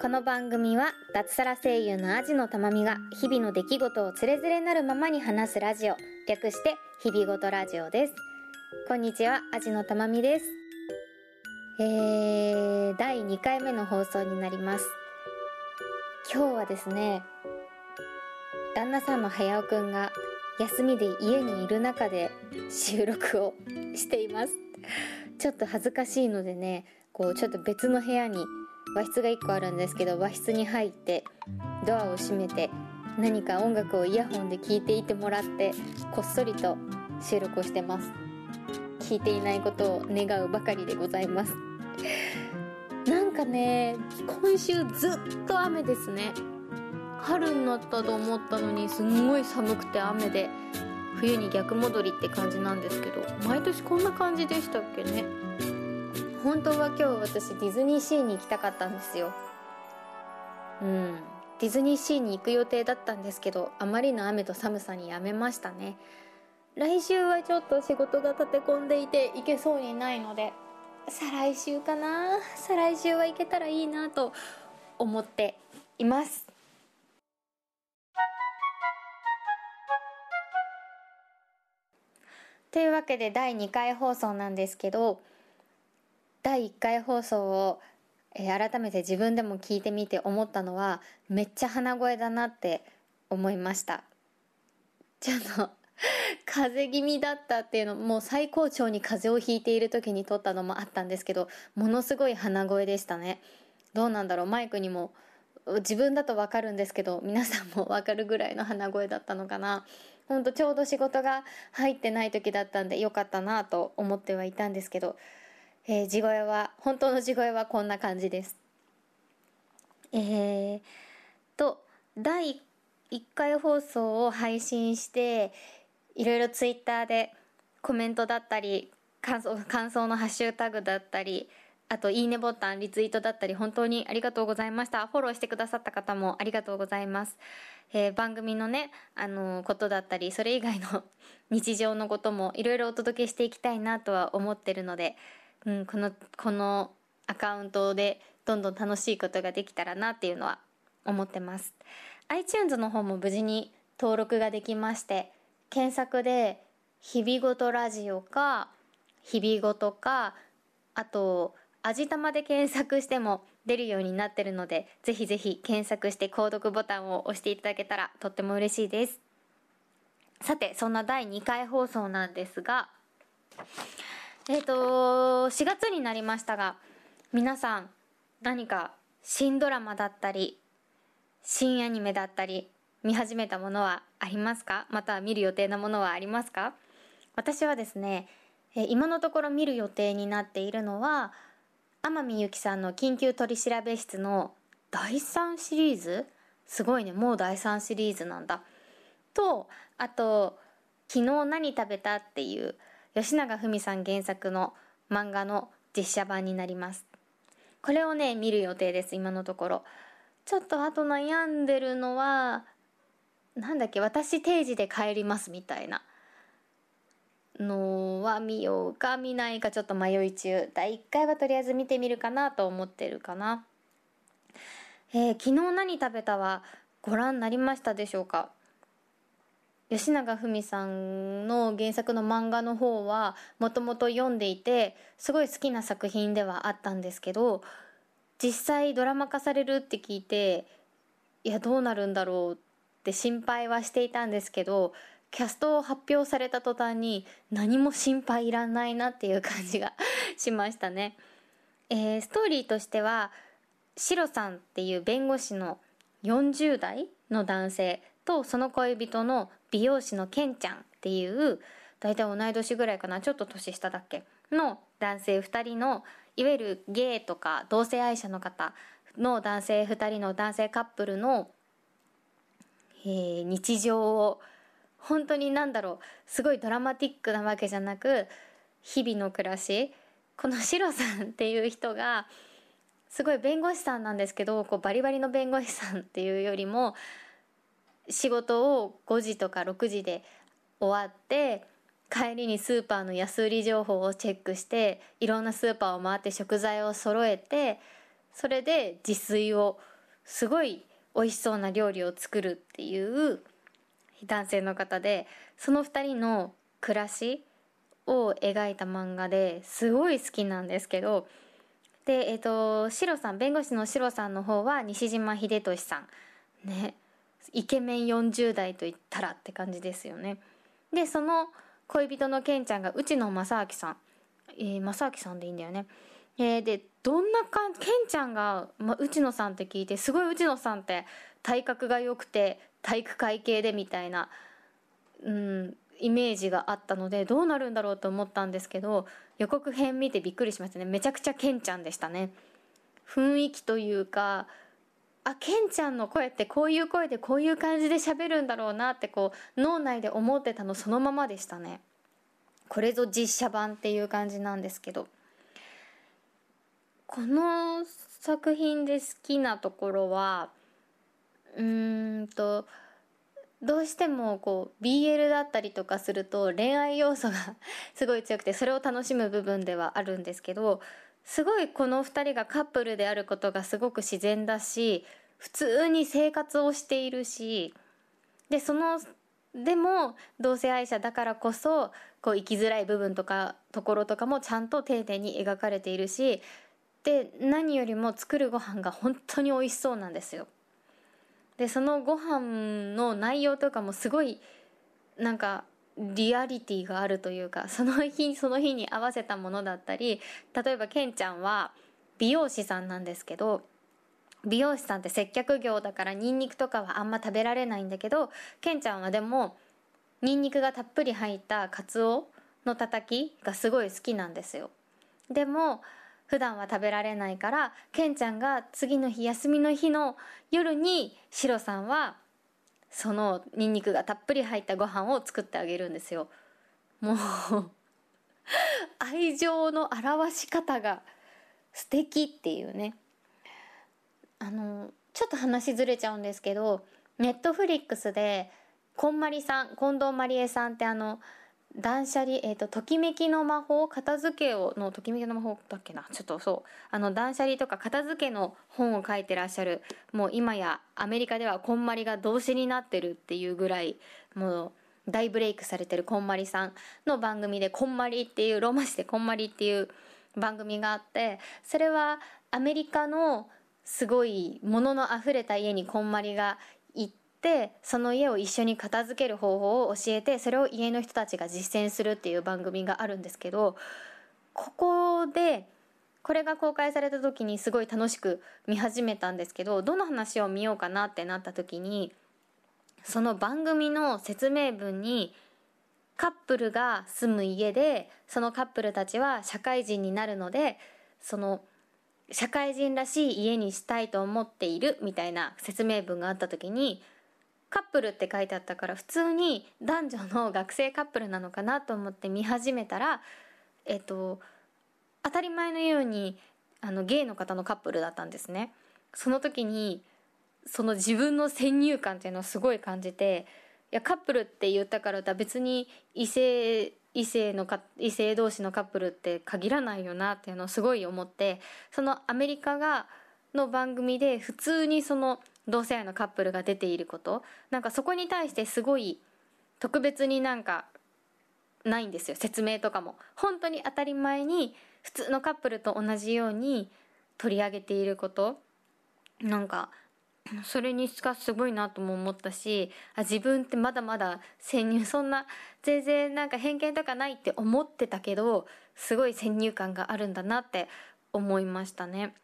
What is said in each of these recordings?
この番組は脱サラ声優のアジのたまみが日々の出来事をつれづれなるままに話すラジオ略して日々ごとラジオです。こんにちはアジのたまみです。えー、第2回目の放送になります。今日はですね旦那さんの早尾くんが休みで家にいる中で収録をしています。ちょっと恥ずかしいのでねこうちょっと別の部屋に和室が1個あるんですけど和室に入ってドアを閉めて何か音楽をイヤホンで聴いていてもらってこっそりと収録をしてます。聞いていないことを願うばかりでございます。なんかね今週ずっと雨ですね。春になったと思ったのにすんごい寒くて雨で。冬に逆戻りって感じなんですけど毎年こんな感じでしたっけね？本当は今日私ディズニーシーに行きたかったんですよ。うん。ディズニーシーに行く予定だったんですけどあまりの雨と寒さにやめましたね。来週はちょっと仕事が立て込んでいて行けそうにないので再来週かな？再来週は行けたらいいなと思っています。というわけで第2回放送なんですけど第1回放送を、え、改めて自分でも聞いてみて思ったのはめっちゃ鼻声だなって思いました。ちょっと 風邪気味だったっていうのもう最高潮に風邪をひいている時に撮ったのもあったんですけどものすごい鼻声でしたね。どうなんだろう？マイクにも自分だとわかるんですけど皆さんもわかるぐらいの鼻声だったのかな。ほんとちょうど仕事が入ってない時だったんでよかったなと思ってはいたんですけど、えー、地声は本当の地声はこんな感じですえー、と第1回放送を配信していろいろツイッターでコメントだったり感想感想のハッシュタグだったりあと、いいねボタン、リツイートだったり、本当にありがとうございました。フォローしてくださった方もありがとうございます。えー、番組のね、あのー、ことだったり、それ以外の 日常のこともいろいろお届けしていきたいなとは思ってるので、うん、この、このアカウントでどんどん楽しいことができたらなっていうのは思ってます。iTunes の方も無事に登録ができまして、検索で、日々ごとラジオか、日々ごとか、あと、味玉で検索しても出るようになってるので、ぜひぜひ検索して購読ボタンを押していただけたらとっても嬉しいです。さて、そんな第2回放送なんですが、えっ、ー、と、4月になりましたが、皆さん何か新ドラマだったり、新アニメだったり、見始めたものはありますか？または見る予定なものはありますか？私はですね、え今のところ見る予定になっているのは、天海祐希さんの緊急取調べ室の第3シリーズ？すごいね、もう第3シリーズなんだ。と、あと、昨日何食べたっていう吉永文さん原作の漫画の実写版になります。これをね、見る予定です、今のところ。ちょっとあと悩んでるのは、なんだっけ、私定時で帰りますみたいな。のは見ようか見ないかちょっと迷い中。第1回はとりあえず見てみるかなと思ってるかな。えー、昨日何食べたはご覧になりましたでしょうか？吉永文さんの原作の漫画の方はもともと読んでいてすごい好きな作品ではあったんですけど実際ドラマ化されるって聞いていやどうなるんだろうって心配はしていたんですけどキャストを発表された途端に何も心配いらないなっていう感じが しましたね。えー、ストーリーとしては、シロさんっていう弁護士の40代の男性とその恋人の美容師のケンちゃんっていう大体同い年ぐらいかなちょっと年下だっけの男性2人のいわゆるゲイとか同性愛者の方の男性2人の男性カップルの、えー、日常を本当になんだろうすごいドラマティックなわけじゃなく日々の暮らし。このシロさんっていう人がすごい弁護士さんなんですけどこうバリバリの弁護士さんっていうよりも仕事を5時とか6時で終わって帰りにスーパーの安売り情報をチェックしていろんなスーパーを回って食材を揃えてそれで自炊をすごい美味しそうな料理を作るっていう男性の方でその2人の暮らしを描いた漫画ですごい好きなんですけどでえっ、ー、とシロさん弁護士のシロさんの方は西島秀俊さん。ねイケメン40代と言ったらって感じですよね。でその恋人のケンちゃんが内野正明さん、えー、正明さんでいいんだよね。えー、でどんな感じケンちゃんが、ま、内野さんって聞いてすごい内野さんって体格が良くて体育会系でみたいな、うん、イメージがあったのでどうなるんだろうと思ったんですけど予告編見てびっくりしましたね。めちゃくちゃケンちゃんでしたね。雰囲気というかあケンちゃんの声ってこういう声でこういう感じで喋るんだろうなってこう脳内で思ってたのそのままでしたね。これぞ実写版っていう感じなんですけど。この作品で好きなところはうーんとどうしてもこう BL だったりとかすると恋愛要素が すごい強くてそれを楽しむ部分ではあるんですけどすごいこの2人がカップルであることがすごく自然だし普通に生活をしているしでそのでも同性愛者だからこそこう生きづらい部分とかところとかもちゃんと丁寧に描かれているしで何よりも作るご飯が本当に美味しそうなんですよ。でそのご飯の内容とかもすごいなんかリアリティがあるというかその日 その日に合わせたものだったり例えばケンちゃんは美容師さんなんですけど美容師さんって接客業だからニンニクとかはあんま食べられないんだけどケンちゃんはでもニンニクがたっぷり入ったカツオのたたきがすごい好きなんですよ。でも普段は食べられないからケンちゃんが次の日休みの日の夜にシロさんはそのニンニクがたっぷり入ったご飯を作ってあげるんですよ。もう 愛情の表し方が素敵っていうね。あのちょっと話ずれちゃうんですけどネットフリックスでこんまりさん近藤まりえさんってあの断捨離、えっ、ー、と、ときめきの魔法、片付けを、のときめきの魔法だっけな、ちょっとそう、あの、断捨離とか片付けの本を書いてらっしゃる、もう今やアメリカではこんまりが動詞になってるっていうぐらい、もう、大ブレイクされてるこんまりさんの番組で、こんまりっていう、ローマ字でこんまりっていう番組があって、それはアメリカのすごい物の溢れた家にこんまりが行ってその家を一緒に片付ける方法を教えてそれを家の人たちが実践するっていう番組があるんですけどここでこれが公開された時にすごい楽しく見始めたんですけどどの話を見ようかなってなった時にその番組の説明文にカップルが住む家でそのカップルたちは社会人になるのでその社会人らしい家にしたいと思っているみたいな説明文があった時にカップルって書いてあったから普通に男女の学生カップルなのかなと思って見始めたらえっと当たり前のようにあのゲイの方のカップルだったんですね。その時にその自分の先入観っていうのをすごい感じていやカップルって言ったからだ別に異性異性のか異性同士のカップルって限らないよなっていうのをすごい思ってそのアメリカがの番組で普通にその同性愛のカップルが出ていること。なんかそこに対してすごい特別になんかないんですよ。説明とかも。本当に当たり前に普通のカップルと同じように取り上げていること。なんかそれにしかすごいなとも思ったしあ自分ってまだまだ先入そんな全然なんか偏見とかないって思ってたけどすごい先入観があるんだなって思いましたね。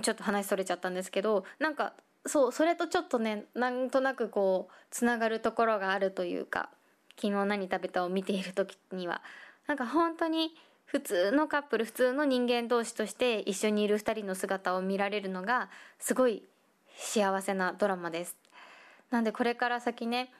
ちょっと話それちゃったんですけどなんかそうそれとちょっとねなんとなくこうつながるところがあるというか昨日何食べたを見ている時には。なんか本当に普通のカップル普通の人間同士として一緒にいる2人の姿を見られるのがすごい幸せなドラマです。なんでこれから先ね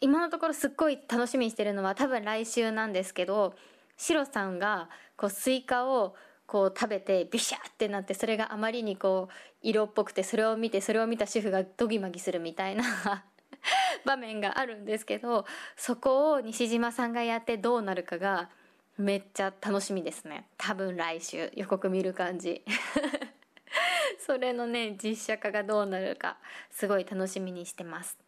今のところすっごい楽しみにしてるのは多分来週なんですけどシロさんがこうスイカをこう食べてビシャってなってそれがあまりにこう色っぽくてそれを見てそれを見た主婦がドギマギするみたいな 場面があるんですけどそこを西島さんがやってどうなるかがめっちゃ楽しみですね。多分来週予告見る感じ。それのね実写化がどうなるかすごい楽しみにしてます。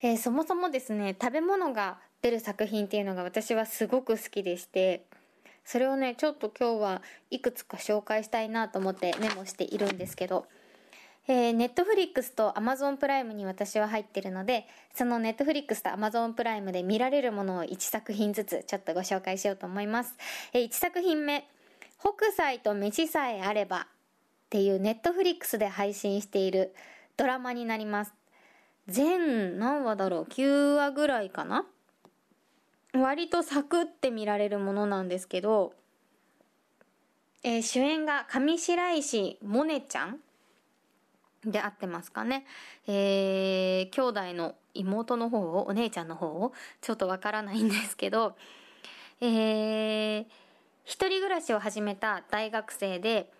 えー、そもそもですね食べ物が出る作品っていうのが私はすごく好きでしてそれをねちょっと今日はいくつか紹介したいなと思ってメモしているんですけどえー、ネットフリックスとアマゾンプライムに私は入ってるのでそのネットフリックスとアマゾンプライムで見られるものを1作品ずつちょっとご紹介しようと思います、えー、1作品目「北斎と飯さえあれば」っていうネットフリックスで配信しているドラマになります。全何話だろう？9話ぐらいかな？割とサクって見られるものなんですけど、えー、主演が上白石萌音ちゃんで合ってますかね。えー、兄弟の妹の方を、お姉ちゃんの方を、ちょっとわからないんですけど、えー、一人暮らしを始めた大学生で、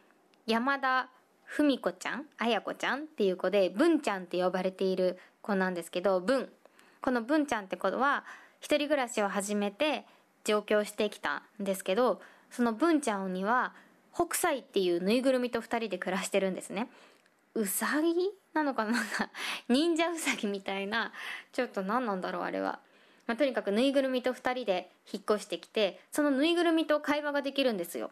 山田文子ちゃん、綾子ちゃんっていう子で、文ちゃんって呼ばれている子なんですけど、文。この文ちゃんって子は、一人暮らしを始めて上京してきたんですけど、その文ちゃんには、北斎っていうぬいぐるみと二人で暮らしてるんですね。うさぎなのかな？忍者うさぎみたいなちょっと何なんだろうあれは、まあ、とにかくぬいぐるみと2人で引っ越してきてそのぬいぐるみと会話ができるんですよ。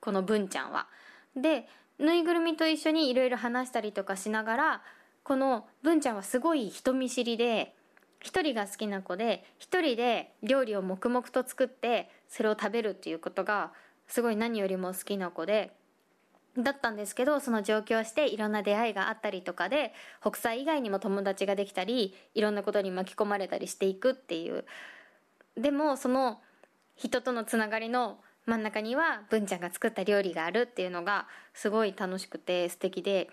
この文ちゃんは。でぬいぐるみと一緒にいろいろ話したりとかしながらこの文ちゃんはすごい人見知りで一人が好きな子で一人で料理を黙々と作ってそれを食べるっていうことがすごい何よりも好きな子でだったんですけどその上京していろんな出会いがあったりとかで北斎以外にも友達ができたりいろんなことに巻き込まれたりしていくっていう。でもその人とのつながりの真ん中には文ちゃんが作った料理があるっていうのがすごい楽しくて素敵で。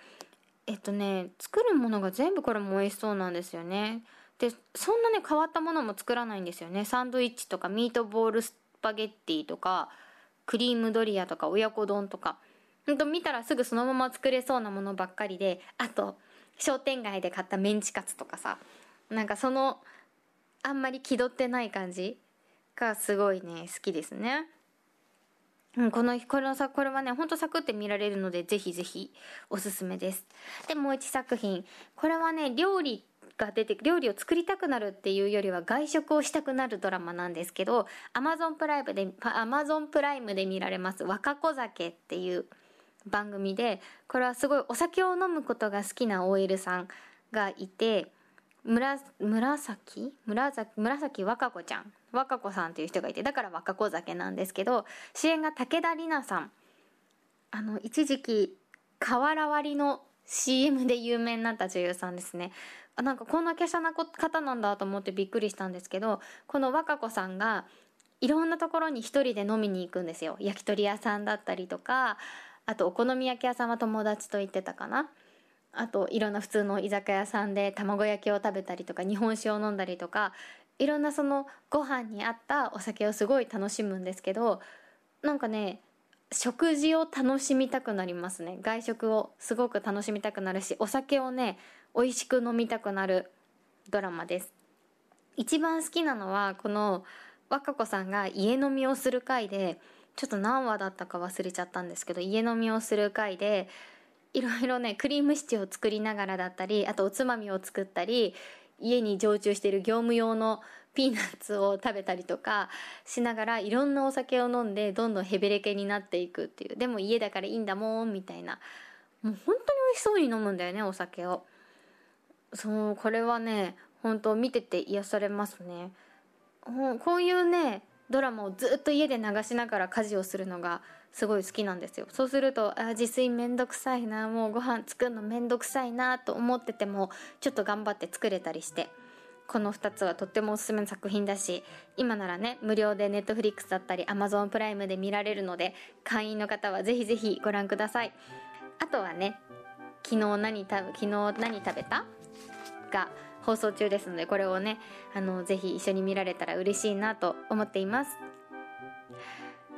えっとね作るものが全部これも美味しそうなんですよね。でそんなね変わったものも作らないんですよね。サンドイッチとかミートボールスパゲッティとかクリームドリアとか親子丼とか。ほんと見たらすぐそのまま作れそうなものばっかりであと商店街で買ったメンチカツとかさ。なんかそのあんまり気取ってない感じがすごいね好きですね。うん、このこのさこれはねほんとサクって見られるのでぜひぜひおすすめです。でもう一作品。これはね料理が出て料理を作りたくなるっていうよりは外食をしたくなるドラマなんですけど Amazon プライムで Amazon プライムで見られます若子酒っていう番組でこれはすごいお酒を飲むことが好きな OL さんがいて紫紫紫和歌子ちゃん？和歌子さんっていう人がいてだから若子酒なんですけど主演が武田里奈さん。あの一時期瓦割りの CM で有名になった女優さんですね。あなんかこんな華奢な方なんだと思ってびっくりしたんですけどこの和歌子さんがいろんなところに一人で飲みに行くんですよ。焼き鳥屋さんだったりとかあとお好み焼き屋さんは友達と行ってたかな。あといろんな普通の居酒屋さんで卵焼きを食べたりとか日本酒を飲んだりとかいろんなそのご飯に合ったお酒をすごい楽しむんですけどなんかね食事を楽しみたくなりますね。外食をすごく楽しみたくなるしお酒をね美味しく飲みたくなるドラマです。一番好きなのはこの和歌子さんが家飲みをする回でちょっと何話だったか忘れちゃったんですけど家飲みをする回でいろいろねクリームシチューを作りながらだったりあとおつまみを作ったり家に常駐している業務用のピーナッツを食べたりとかしながらいろんなお酒を飲んでどんどんヘベレケになっていくっていう。でも家だからいいんだもんみたいな。もう本当に美味しそうに飲むんだよねお酒を。そうこれはね本当見てて癒されますね。こういうねドラマをずっと家で流しながら家事をするのがすごい好きなんですよ。そうするとあ自炊めんどくさいなもうご飯作るのめんどくさいなと思っててもちょっと頑張って作れたりして。この2つはとってもおすすめの作品だし今ならね無料で Netflix だったり Amazon プライムで見られるので会員の方はぜひぜひご覧ください。あとはね昨日何食べ昨日何食べた？が放送中ですのでこれをねあのぜひ一緒に見られたら嬉しいなと思っています。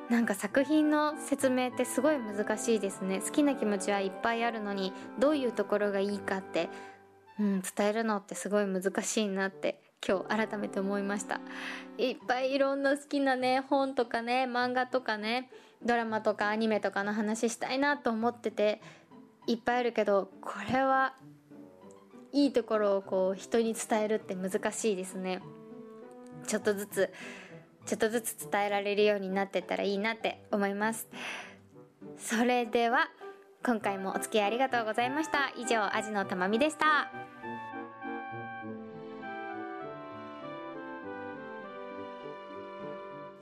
なんか作品の説明ってすごい難しいですね。好きな気持ちはいっぱいあるのにどういうところがいいかって、うん、伝えるのってすごい難しいなって今日改めて思いました。いっぱいいろんな好きなね本とかね漫画とかねドラマとかアニメとかの話したいなと思ってていっぱいあるけどこれはいいところをこう人に伝えるって難しいですね。ちょっとずつちょっとずつ伝えられるようになってったらいいなって思います。それでは今回もお付き合いありがとうございました。以上アジのたまみでした。